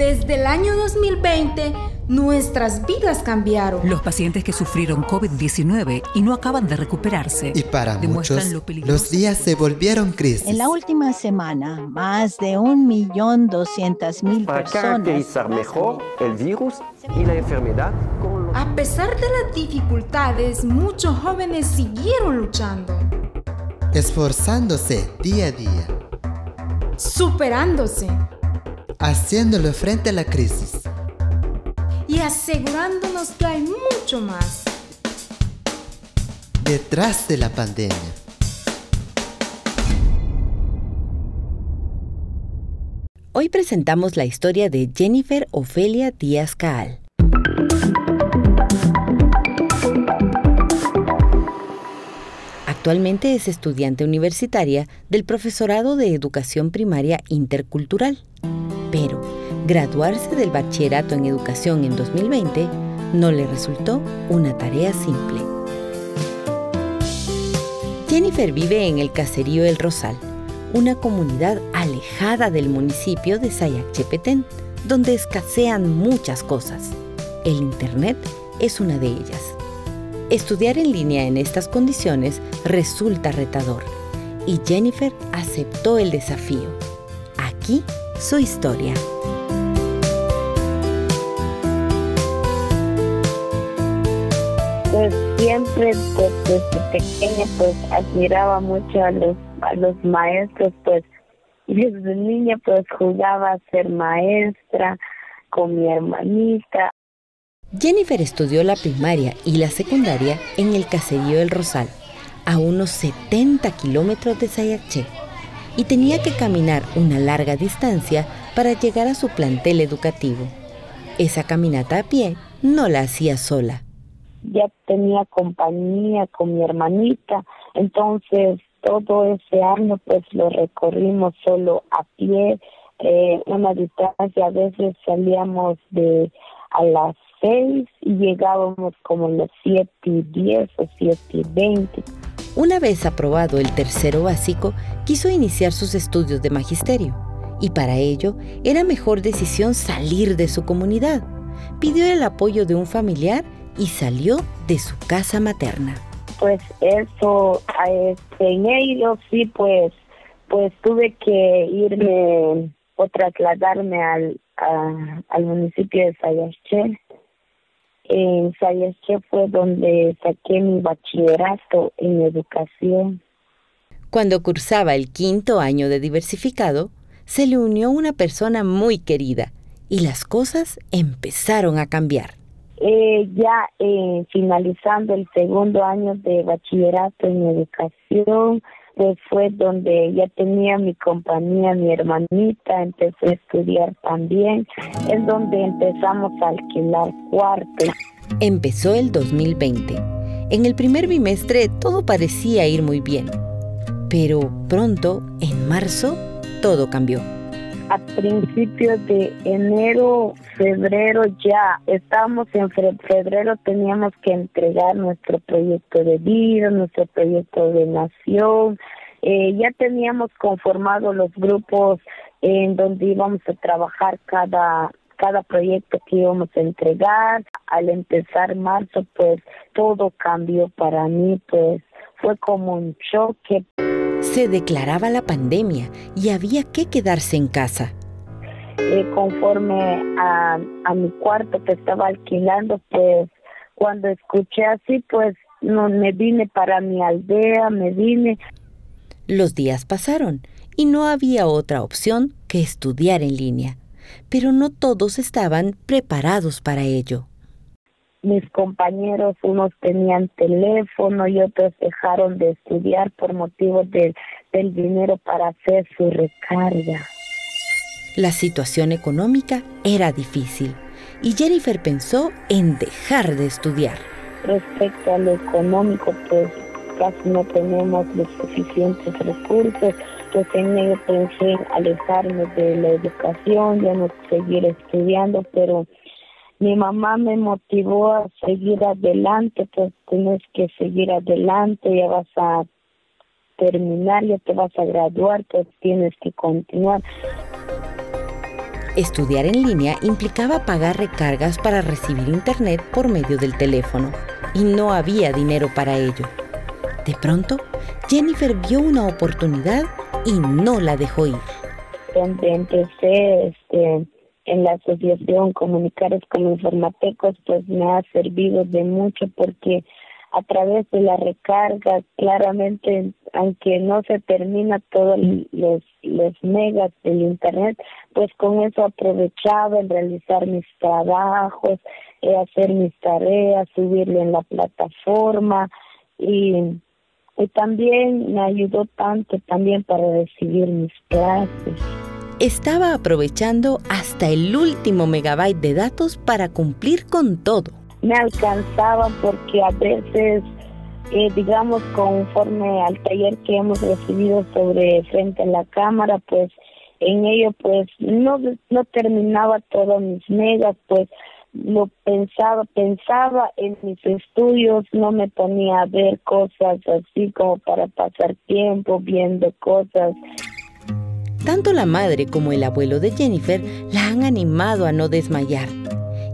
Desde el año 2020, nuestras vidas cambiaron. Los pacientes que sufrieron COVID-19 y no acaban de recuperarse. Y para muchos, los días se volvieron crisis. En la última semana, más de un millón doscientas mil personas. Para caracterizar mejor el virus y la enfermedad. A pesar de las dificultades, muchos jóvenes siguieron luchando. Esforzándose día a día. Superándose haciéndolo frente a la crisis. Y asegurándonos que hay mucho más. Detrás de la pandemia. Hoy presentamos la historia de Jennifer Ofelia Díaz Caal. Actualmente es estudiante universitaria del Profesorado de Educación Primaria Intercultural. Pero graduarse del bachillerato en educación en 2020 no le resultó una tarea simple. Jennifer vive en el caserío El Rosal, una comunidad alejada del municipio de Sayacchepetén, donde escasean muchas cosas. El Internet es una de ellas. Estudiar en línea en estas condiciones resulta retador y Jennifer aceptó el desafío. Aquí su historia. Pues siempre pues, desde pequeña pues admiraba mucho a los, a los maestros, pues desde niña pues jugaba a ser maestra con mi hermanita. Jennifer estudió la primaria y la secundaria en el caserío del Rosal, a unos 70 kilómetros de Sayacché y tenía que caminar una larga distancia para llegar a su plantel educativo. Esa caminata a pie no la hacía sola. Ya tenía compañía con mi hermanita, entonces todo ese año pues lo recorrimos solo a pie, eh, una distancia, a veces salíamos de a las seis y llegábamos como a las siete y diez o siete y veinte. Una vez aprobado el tercero básico, quiso iniciar sus estudios de magisterio y para ello era mejor decisión salir de su comunidad. Pidió el apoyo de un familiar y salió de su casa materna. Pues eso, este, en ello sí, pues, pues tuve que irme o trasladarme al, al municipio de Sayaché en Sayache fue donde saqué mi bachillerato en educación. Cuando cursaba el quinto año de diversificado, se le unió una persona muy querida y las cosas empezaron a cambiar. Eh, ya eh, finalizando el segundo año de bachillerato en educación, fue donde ya tenía mi compañía, mi hermanita, empecé a estudiar también, es donde empezamos a alquilar cuartos. Empezó el 2020. En el primer bimestre todo parecía ir muy bien, pero pronto, en marzo, todo cambió. A principios de enero, febrero ya, estábamos en febrero, teníamos que entregar nuestro proyecto de vida, nuestro proyecto de nación, eh, ya teníamos conformado los grupos en donde íbamos a trabajar cada cada proyecto que íbamos a entregar. Al empezar marzo, pues todo cambió para mí, pues fue como un choque. Se declaraba la pandemia y había que quedarse en casa. Eh, conforme a, a mi cuarto que estaba alquilando, pues cuando escuché así, pues no me vine para mi aldea, me vine. Los días pasaron y no había otra opción que estudiar en línea, pero no todos estaban preparados para ello. Mis compañeros, unos tenían teléfono y otros dejaron de estudiar por motivo del dinero para hacer su recarga. La situación económica era difícil y Jennifer pensó en dejar de estudiar. Respecto a lo económico, pues casi no tenemos los suficientes recursos, pues en ello pensé alejarme de la educación, ya no seguir estudiando, pero mi mamá me motivó a seguir adelante, pues tienes que seguir adelante, ya vas a terminar, ya te vas a graduar, pues tienes que continuar. Estudiar en línea implicaba pagar recargas para recibir internet por medio del teléfono y no había dinero para ello. De pronto, Jennifer vio una oportunidad y no la dejó ir. Donde empecé este, en la asociación Comunicares como Informatecos, pues me ha servido de mucho porque a través de la recarga, claramente, aunque no se termina todos los, los megas del Internet, pues con eso aprovechaba en realizar mis trabajos, eh, hacer mis tareas, subirlo en la plataforma y, y también me ayudó tanto también para recibir mis clases. Estaba aprovechando hasta el último megabyte de datos para cumplir con todo me alcanzaban porque a veces, eh, digamos, conforme al taller que hemos recibido sobre frente a la cámara, pues en ello pues no, no terminaba todos mis megas, pues lo pensaba, pensaba en mis estudios, no me ponía a ver cosas así como para pasar tiempo viendo cosas. Tanto la madre como el abuelo de Jennifer la han animado a no desmayar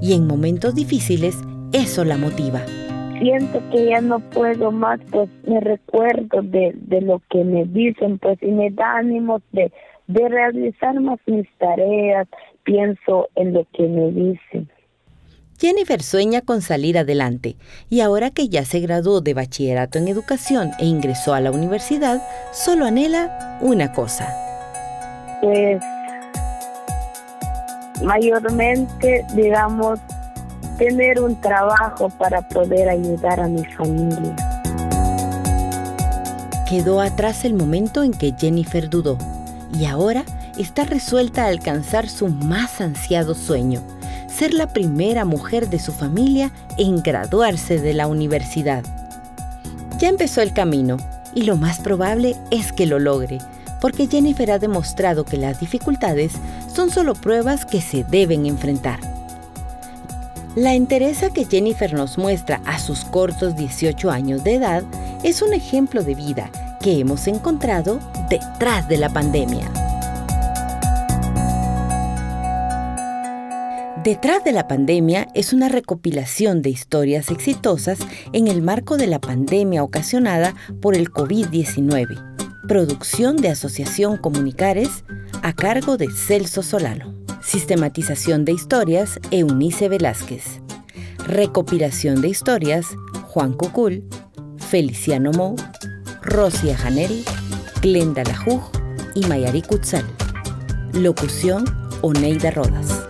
y en momentos difíciles eso la motiva. Siento que ya no puedo más, pues me recuerdo de, lo que me dicen, pues y me da ánimos de, de realizar más mis tareas, pienso en lo que me dicen. Jennifer sueña con salir adelante y ahora que ya se graduó de bachillerato en educación e ingresó a la universidad, solo anhela una cosa. Pues mayormente, digamos, tener un trabajo para poder ayudar a mi familia. Quedó atrás el momento en que Jennifer dudó y ahora está resuelta a alcanzar su más ansiado sueño, ser la primera mujer de su familia en graduarse de la universidad. Ya empezó el camino y lo más probable es que lo logre, porque Jennifer ha demostrado que las dificultades son solo pruebas que se deben enfrentar. La entereza que Jennifer nos muestra a sus cortos 18 años de edad es un ejemplo de vida que hemos encontrado detrás de la pandemia. Detrás de la pandemia es una recopilación de historias exitosas en el marco de la pandemia ocasionada por el COVID-19. Producción de Asociación Comunicares a cargo de Celso Solano. Sistematización de historias, Eunice Velázquez. Recopilación de historias, Juan Cucul, Feliciano Mou, Rosia Janeri, Glenda Lajuj y Mayari Kutzal. Locución, Oneida Rodas.